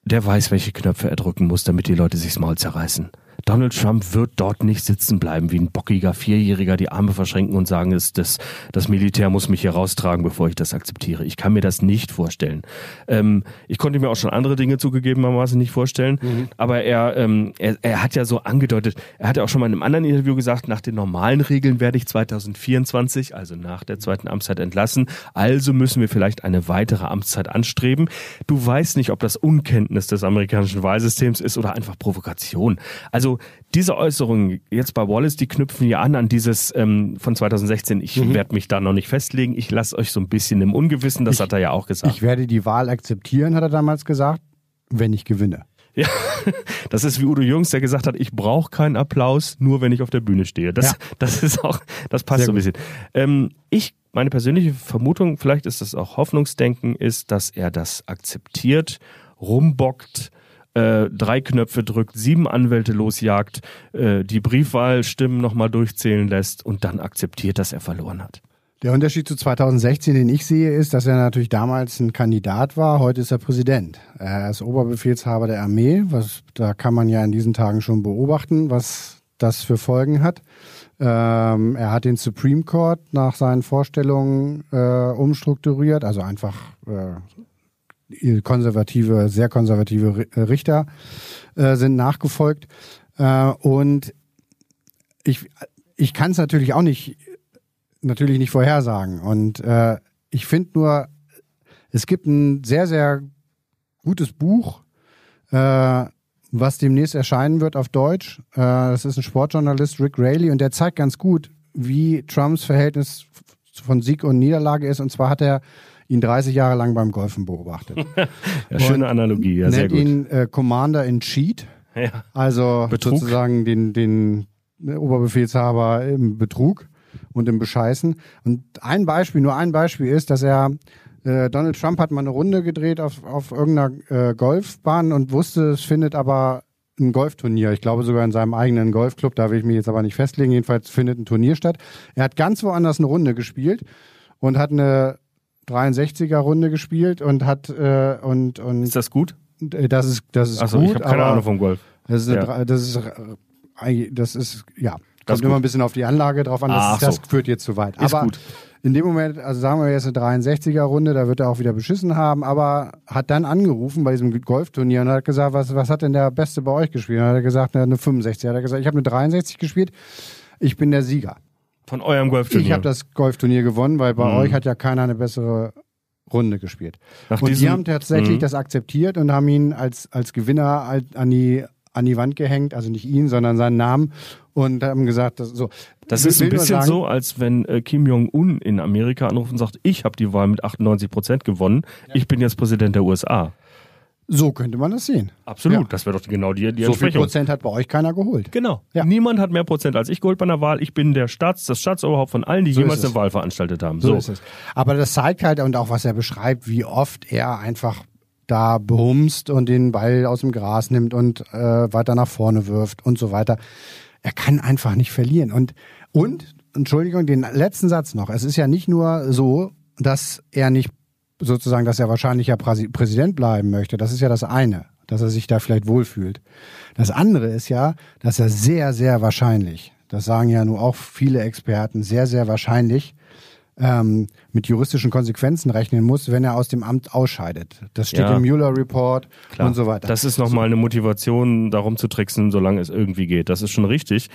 der weiß, welche Knöpfe er drücken muss, damit die Leute sich's Maul zerreißen. Donald Trump wird dort nicht sitzen bleiben wie ein bockiger Vierjähriger, die Arme verschränken und sagen, das, das, das Militär muss mich hier raustragen, bevor ich das akzeptiere. Ich kann mir das nicht vorstellen. Ähm, ich konnte mir auch schon andere Dinge zugegebenermaßen nicht vorstellen, aber er, ähm, er, er hat ja so angedeutet, er hat ja auch schon mal in einem anderen Interview gesagt, nach den normalen Regeln werde ich 2024, also nach der zweiten Amtszeit entlassen, also müssen wir vielleicht eine weitere Amtszeit anstreben. Du weißt nicht, ob das Unkenntnis des amerikanischen Wahlsystems ist oder einfach Provokation. Also diese Äußerungen jetzt bei Wallace, die knüpfen ja an an dieses ähm, von 2016. Ich Mhm. werde mich da noch nicht festlegen. Ich lasse euch so ein bisschen im Ungewissen. Das hat er ja auch gesagt. Ich werde die Wahl akzeptieren, hat er damals gesagt, wenn ich gewinne. Ja, das ist wie Udo Jürgens, der gesagt hat, ich brauche keinen Applaus, nur wenn ich auf der Bühne stehe. Das, Ja. das ist auch, das passt Sehr so ein bisschen. Ähm, ich, meine persönliche Vermutung, vielleicht ist das auch Hoffnungsdenken, ist, dass er das akzeptiert, rumbockt, äh, drei Knöpfe drückt, sieben Anwälte losjagt, äh, die Briefwahlstimmen nochmal durchzählen lässt und dann akzeptiert, dass er verloren hat. Der Unterschied zu 2016, den ich sehe, ist, dass er natürlich damals ein Kandidat war. Heute ist er Präsident. Er ist Oberbefehlshaber der Armee. Was, da kann man ja in diesen Tagen schon beobachten, was das für Folgen hat. Ähm, er hat den Supreme Court nach seinen Vorstellungen äh, umstrukturiert, also einfach äh, konservative, sehr konservative äh, Richter äh, sind nachgefolgt. Äh, und ich, ich kann es natürlich auch nicht natürlich nicht vorhersagen. Und äh, ich finde nur, es gibt ein sehr, sehr gutes Buch, äh, was demnächst erscheinen wird auf Deutsch. Äh, das ist ein Sportjournalist, Rick Rayleigh, und der zeigt ganz gut, wie Trumps Verhältnis von Sieg und Niederlage ist. Und zwar hat er ihn 30 Jahre lang beim Golfen beobachtet. Ja, schöne Analogie, ja, sehr Nennt gut. ihn äh, Commander in Cheat. Ja. Also Betrug. sozusagen den, den Oberbefehlshaber im Betrug und im Bescheißen. Und ein Beispiel, nur ein Beispiel ist, dass er, äh, Donald Trump hat mal eine Runde gedreht auf, auf irgendeiner äh, Golfbahn und wusste, es findet aber ein Golfturnier. Ich glaube sogar in seinem eigenen Golfclub, da will ich mich jetzt aber nicht festlegen. Jedenfalls findet ein Turnier statt. Er hat ganz woanders eine Runde gespielt und hat eine 63er Runde gespielt und hat äh, und und Ist das gut? äh, das ist das ist Achso, gut, ich habe keine Ahnung vom Golf. das ist, Ja. das ist, äh, das ist, ja, kommt immer ein bisschen auf die Anlage drauf an. Das, ist, das so. führt jetzt zu weit. Ist aber gut. in dem Moment, also sagen wir jetzt eine 63er-Runde, da wird er auch wieder beschissen haben, aber hat dann angerufen bei diesem Golfturnier und hat gesagt, was, was hat denn der Beste bei euch gespielt? Und hat er gesagt, eine 65. Hat er gesagt, ich habe eine 63 gespielt, ich bin der Sieger. Von eurem Golfturnier. Ich habe das Golfturnier gewonnen, weil bei Mhm. euch hat ja keiner eine bessere Runde gespielt. Nach und die haben tatsächlich Mhm. das akzeptiert und haben ihn als, als Gewinner halt an die, an die Wand gehängt, also nicht ihn, sondern seinen Namen und haben gesagt, das, so. Das ist ein bisschen sagen, so, als wenn äh, Kim Jong-un in Amerika anruft und sagt, ich habe die Wahl mit 98 Prozent gewonnen, ich bin jetzt Präsident der USA. So könnte man das sehen. Absolut, Ja. das wäre doch genau die, die So viel Entsprechung. Prozent hat bei euch keiner geholt. Genau. Ja. Niemand hat mehr Prozent als ich geholt bei einer Wahl. Ich bin der Staats, das Staatsoberhaupt von allen, die So jemals eine Wahl veranstaltet haben. So ist es. Aber das zeigt halt und auch was er beschreibt, wie oft er einfach da behumst und den Ball aus dem Gras nimmt und äh, weiter nach vorne wirft und so weiter. Er kann einfach nicht verlieren. Und, und, Entschuldigung, den letzten Satz noch. Es ist ja nicht nur so, dass er nicht sozusagen, dass er wahrscheinlich ja Präsi- Präsident bleiben möchte. Das ist ja das eine, dass er sich da vielleicht wohlfühlt. Das andere ist ja, dass er sehr, sehr wahrscheinlich, das sagen ja nur auch viele Experten, sehr, sehr wahrscheinlich ähm, mit juristischen Konsequenzen rechnen muss, wenn er aus dem Amt ausscheidet. Das steht Ja. im Mueller-Report Klar. und so weiter. Das ist nochmal eine Motivation, darum zu tricksen, solange es irgendwie geht. Das ist schon richtig.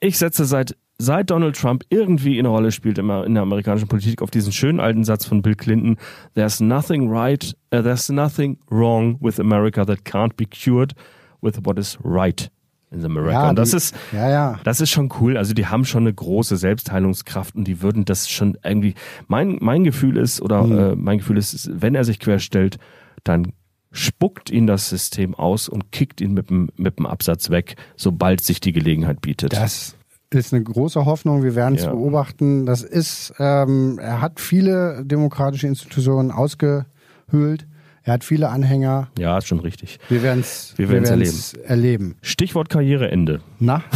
Ich setze seit, seit Donald Trump irgendwie eine Rolle spielt immer in der amerikanischen Politik auf diesen schönen alten Satz von Bill Clinton. There's nothing right, uh, there's nothing wrong with America that can't be cured with what is right in America. Ja, und das die- ist, ja, ja. das ist schon cool. Also die haben schon eine große Selbstheilungskraft und die würden das schon irgendwie. Mein, mein Gefühl ist, oder Mhm. äh, mein Gefühl ist, wenn er sich querstellt, dann spuckt ihn das System aus und kickt ihn mit dem, mit dem Absatz weg, sobald sich die Gelegenheit bietet. Das ist eine große Hoffnung. Wir werden es Ja. beobachten. Das ist, ähm, er hat viele demokratische Institutionen ausgehöhlt. Er hat viele Anhänger. ja, ist schon richtig. Wir werden es Wir werden's werden's erleben. Stichwort Karriereende. Na?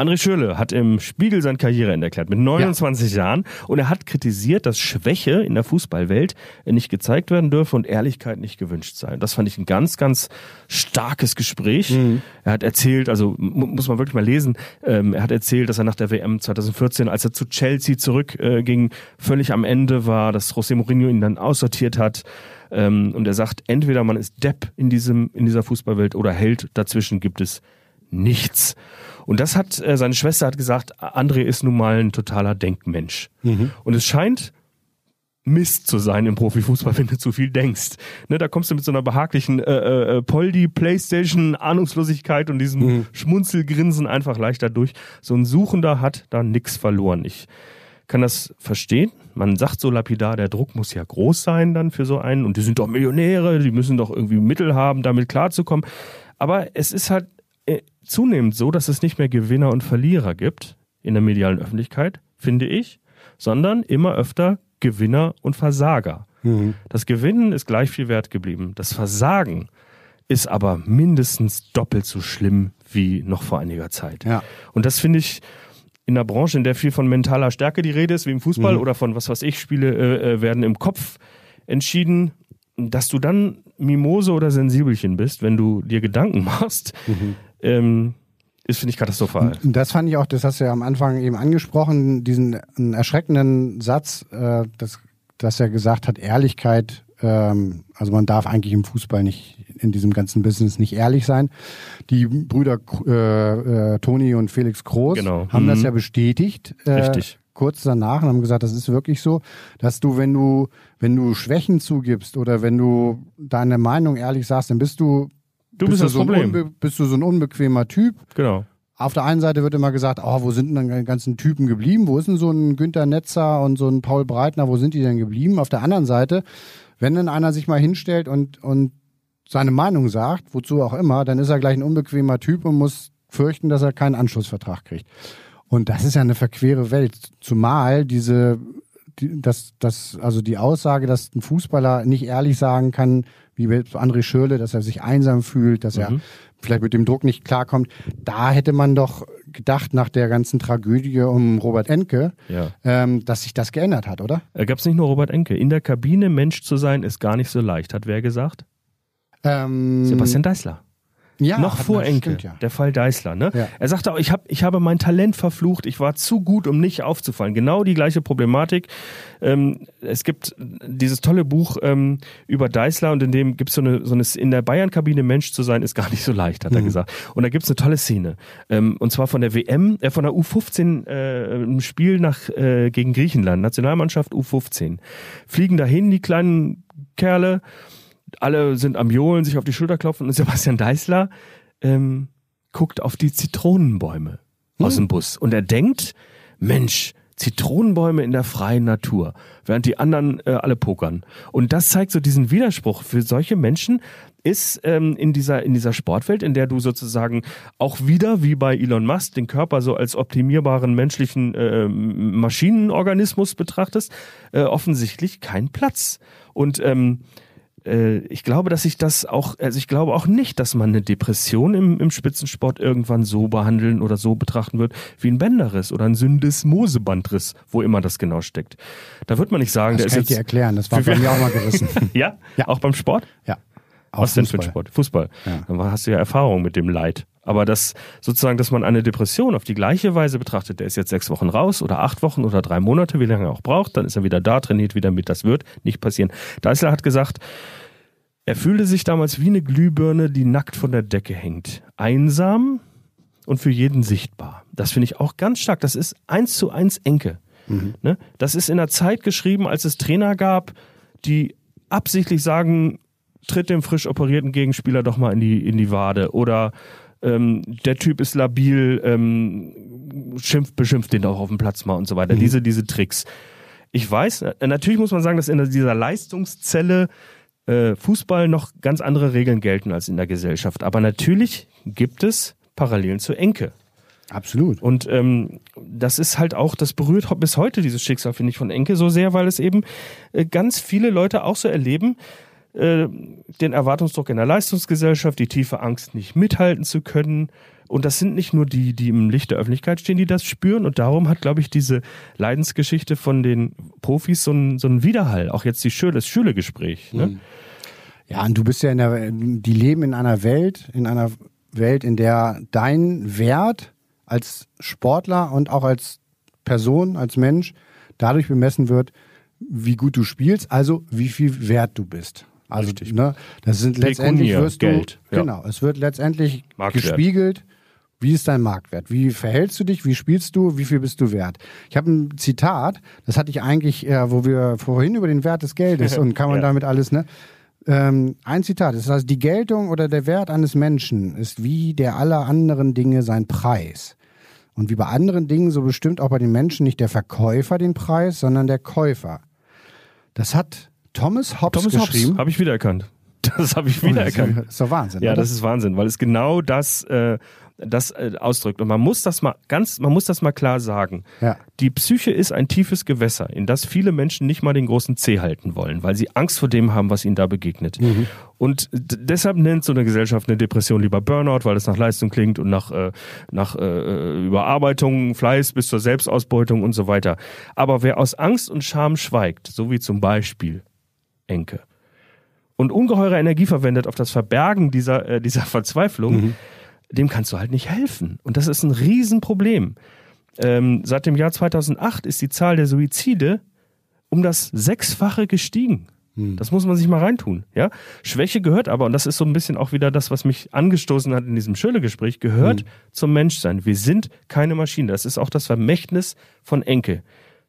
André Schürrle hat im Spiegel sein Karriereende erklärt mit 29 Jahren und er hat kritisiert, dass Schwäche in der Fußballwelt nicht gezeigt werden dürfe und Ehrlichkeit nicht gewünscht sei. Und das fand ich ein ganz, ganz starkes Gespräch. Er hat erzählt, also mu- muss man wirklich mal lesen, ähm, er hat erzählt, dass er nach der WM 2014, als er zu Chelsea zurückging, äh, völlig am Ende war, dass José Mourinho ihn dann aussortiert hat. Ähm, und er sagt, entweder man ist Depp in diesem, in dieser Fußballwelt oder Held, dazwischen gibt es nichts. Und das hat, äh, seine Schwester hat gesagt, André ist nun mal ein totaler Denkmensch. Und es scheint Mist zu sein im Profifußball, wenn du zu viel denkst. Ne, da kommst du mit so einer behaglichen äh, äh, Poldi, Playstation, Ahnungslosigkeit und diesem Schmunzelgrinsen einfach leichter durch. So ein Suchender hat da nix verloren. Ich kann das verstehen. Man sagt so lapidar, der Druck muss ja groß sein dann für so einen. Und die sind doch Millionäre, die müssen doch irgendwie Mittel haben, damit klarzukommen. Aber es ist halt äh, zunehmend so, dass es nicht mehr Gewinner und Verlierer gibt in der medialen Öffentlichkeit, finde ich, sondern immer öfter Gewinner und Versager. Das Gewinnen ist gleich viel wert geblieben. Das Versagen ist aber mindestens doppelt so schlimm wie noch vor einiger Zeit. Ja. Und das finde ich in einer Branche, in der viel von mentaler Stärke die Rede ist, wie im Fußball oder von was weiß ich, Spiele äh, äh, werden im Kopf entschieden, dass du dann Mimose oder Sensibelchen bist, wenn du dir Gedanken machst, ähm, ist, finde ich, katastrophal. Das fand ich auch, das hast du ja am Anfang eben angesprochen, diesen erschreckenden Satz, äh, dass, dass er gesagt hat, Ehrlichkeit, ähm, also man darf eigentlich im Fußball nicht, in diesem ganzen Business nicht ehrlich sein. Die Brüder äh, äh, Toni und Felix Groß Genau. haben das Mhm. ja bestätigt. Äh, Richtig. Kurz danach und haben gesagt, das ist wirklich so, dass du, wenn du, wenn du Schwächen zugibst oder wenn du deine Meinung ehrlich sagst, dann bist du, Du bist das so ein Problem. bist du so ein unbequemer Typ. Genau. Auf der einen Seite wird immer gesagt, oh, wo sind denn die ganzen Typen geblieben? Wo ist denn so ein Günter Netzer und so ein Paul Breitner, wo sind die denn geblieben? Auf der anderen Seite, wenn dann einer sich mal hinstellt und, und seine Meinung sagt, wozu auch immer, dann ist er gleich ein unbequemer Typ und muss fürchten, dass er keinen Anschlussvertrag kriegt. Und das ist ja eine verquere Welt. Zumal diese, die, das, das, also die Aussage, dass ein Fußballer nicht ehrlich sagen kann, wie bei André Schürle, dass er sich einsam fühlt, dass er vielleicht mit dem Druck nicht klarkommt. Da hätte man doch gedacht, nach der ganzen Tragödie um Robert Enke, Ja. ähm, dass sich das geändert hat, oder? Äh, Gab es nicht nur Robert Enke. In der Kabine Mensch zu sein, ist gar nicht so leicht, hat wer gesagt? Ähm, Sebastian Deißler. Ja, Noch vor Enke. Stimmt, ja. Der Fall Deißler. Ne? Ja. Er sagte auch, ich, hab, ich habe mein Talent verflucht, ich war zu gut, um nicht aufzufallen. Genau die gleiche Problematik. Ähm, es gibt dieses tolle Buch ähm, über Deißler und in dem gibt so eine, so eine, in der Bayern-Kabine Mensch zu sein, ist gar nicht so leicht, hat er gesagt. Und da gibt's eine tolle Szene. Ähm, und zwar von der WM, äh, von der U15 äh, im Spiel nach, äh, gegen Griechenland, Nationalmannschaft U15. Fliegen dahin, die kleinen Kerle, alle sind am Johlen, sich auf die Schulter klopfen und Sebastian Deißler ähm, guckt auf die Zitronenbäume aus dem Bus und er denkt, Mensch, Zitronenbäume in der freien Natur, während die anderen äh, alle pokern. Und das zeigt so diesen Widerspruch. Für solche Menschen ist ähm, in dieser in dieser Sportwelt, in der du sozusagen auch wieder wie bei Elon Musk den Körper so als optimierbaren menschlichen äh, Maschinenorganismus betrachtest, äh, offensichtlich kein Platz. Und ähm, äh, ich glaube, dass ich das auch, also ich glaube auch nicht, dass man eine Depression im, im Spitzensport irgendwann so behandeln oder so betrachten wird wie ein Bänderriss oder ein Syndesmosebandriss, wo immer das genau steckt. Da wird man nicht sagen, das der kann ist ich dir erklären, das war bei mir auch mal gerissen. ja? Ja. Auch beim Sport? ja. Auch Was denn für ein Fußball. Sport? Fußball. Ja. Dann hast du ja Erfahrung mit dem Leid. Aber das sozusagen, dass man eine Depression auf die gleiche Weise betrachtet, der ist jetzt sechs Wochen raus oder acht Wochen oder drei Monate, wie lange er auch braucht, dann ist er wieder da, trainiert wieder mit, das wird nicht passieren. Deißler hat gesagt, er fühlte sich damals wie eine Glühbirne, die nackt von der Decke hängt. Einsam und für jeden sichtbar. Das finde ich auch ganz stark. Das ist eins zu eins Enke. Ne? Das ist in der Zeit geschrieben, als es Trainer gab, die absichtlich sagen, tritt dem frisch operierten Gegenspieler doch mal in die, in die Wade. Oder ähm, der Typ ist labil, ähm, schimpft, beschimpft den doch auf dem Platz mal und so weiter. Diese, diese Tricks. Ich weiß, äh, natürlich muss man sagen, dass in dieser Leistungszelle äh, Fußball noch ganz andere Regeln gelten als in der Gesellschaft. Aber natürlich gibt es Parallelen zur Enke. Absolut. Und ähm, das ist halt auch, das berührt bis heute dieses Schicksal, finde ich, von Enke so sehr, weil es eben äh, ganz viele Leute auch so erleben, äh, den Erwartungsdruck in der Leistungsgesellschaft, die tiefe Angst, nicht mithalten zu können. Und das sind nicht nur die, die im Licht der Öffentlichkeit stehen, die das spüren. Und darum hat, glaube ich, diese Leidensgeschichte von den Profis so einen, so einen Widerhall. Auch jetzt die Schüle, das Schülegespräch. Ne? Ja, und du bist ja in der, die leben in einer Welt, in einer Welt, in der dein Wert als Sportler und auch als Person, als Mensch dadurch bemessen wird, wie gut du spielst, also wie viel wert du bist. Also, Richtig. ne, das sind letztendlich Pekuniär, wirst du, Geld, ja. genau, es wird letztendlich gespiegelt, wie ist dein Marktwert? Wie verhältst du dich? Wie spielst du? Wie viel bist du wert? Ich habe ein Zitat, das hatte ich eigentlich, äh, wo wir vorhin über den Wert des Geldes und kann man Ja. damit alles, ne? Ähm, ein Zitat, das heißt, die Geltung oder der Wert eines Menschen ist wie der aller anderen Dinge sein Preis. Und wie bei anderen Dingen, so bestimmt auch bei den Menschen nicht der Verkäufer den Preis, sondern der Käufer. Das hat Thomas Hobbes Thomas geschrieben. habe ich wiedererkannt. Das habe ich wiedererkannt. Das ist doch Wahnsinn. Ja, oder? das ist Wahnsinn, weil es genau das, äh, das äh, ausdrückt. Und man muss das mal ganz, man muss das mal klar sagen. Ja. Die Psyche ist ein tiefes Gewässer, in das viele Menschen nicht mal den großen Zeh halten wollen, weil sie Angst vor dem haben, was ihnen da begegnet. Und d- deshalb nennt so eine Gesellschaft eine Depression lieber Burnout, weil es nach Leistung klingt und nach, äh, nach äh, Überarbeitung, Fleiß bis zur Selbstausbeutung und so weiter. Aber wer aus Angst und Scham schweigt, so wie zum Beispiel Enke, und ungeheure Energie verwendet auf das Verbergen dieser, äh, dieser Verzweiflung, dem kannst du halt nicht helfen. Und das ist ein Riesenproblem. Ähm, seit dem Jahr 2008 ist die Zahl der Suizide um das Sechsfache gestiegen. Das muss man sich mal reintun. Ja? Schwäche gehört aber, und das ist so ein bisschen auch wieder das, was mich angestoßen hat in diesem Schöle-Gespräch, gehört zum Menschsein. Wir sind keine Maschine. Das ist auch das Vermächtnis von Enke.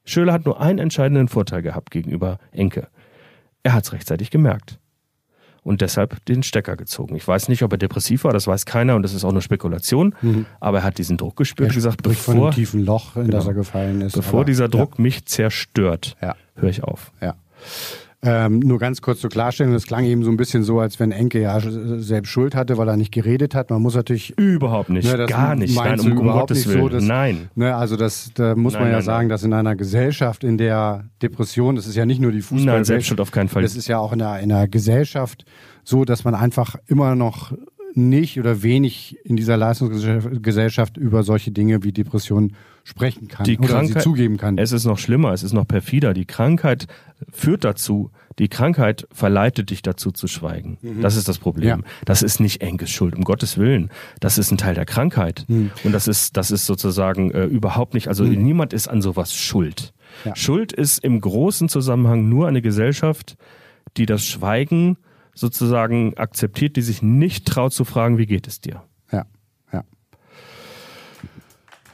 Schöle hat nur einen entscheidenden Vorteil gehabt gegenüber Enke. Er hat es rechtzeitig gemerkt und deshalb den Stecker gezogen. Ich weiß nicht, ob er depressiv war, das weiß keiner und das ist auch nur Spekulation, aber er hat diesen Druck gespürt und gesagt, bevor, einem tiefen Loch, in das Genau. er gefallen ist. bevor Aber- dieser Druck mich zerstört, Ja. höre ich auf. Ja. Ähm, nur ganz kurz zur Klarstellung, das klang eben so ein bisschen so, als wenn Enke ja selbst Schuld hatte, weil er nicht geredet hat. Man muss natürlich Überhaupt nicht, Ne, das gar nicht. Nein, um, um überhaupt Gottes nicht Willen. so, dass- Nein. Ne, also das, da muss Nein, man ja nein, sagen, dass in einer Gesellschaft, in der Depression, das ist ja nicht nur die Fußball, Nein, Selbstschuld auf keinen Fall. Es ist ja auch in einer, in einer Gesellschaft so, dass man einfach immer noch nicht oder wenig in dieser Leistungsgesellschaft über solche Dinge wie Depressionen sprechen kann Die oder Krankheit, sie zugeben kann. Es ist noch schlimmer, es ist noch perfider. Die Krankheit führt dazu, die Krankheit verleitet dich dazu zu schweigen. Das ist das Problem. Ja. Das ist nicht Enkes Schuld, um Gottes Willen. Das ist ein Teil der Krankheit. Und das ist, das ist sozusagen äh, überhaupt nicht, also niemand ist an sowas schuld. Ja. Schuld ist im großen Zusammenhang nur eine Gesellschaft, die das Schweigen sozusagen akzeptiert, die sich nicht traut zu fragen, wie geht es dir? ja, ja.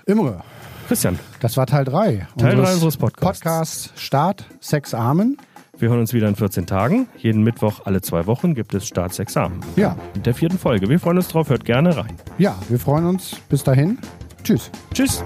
Imre, Christian, das war Teil 3. Teil drei unseres Podcasts. Podcast Start Sex Armen. wir hören uns wieder in 14 Tagen. Jeden Mittwoch alle zwei Wochen gibt es Staatsexamen. Ja, Mit der vierten Folge. Wir freuen uns drauf, hört gerne rein. ja, wir freuen uns. Bis dahin. Tschüss. Tschüss.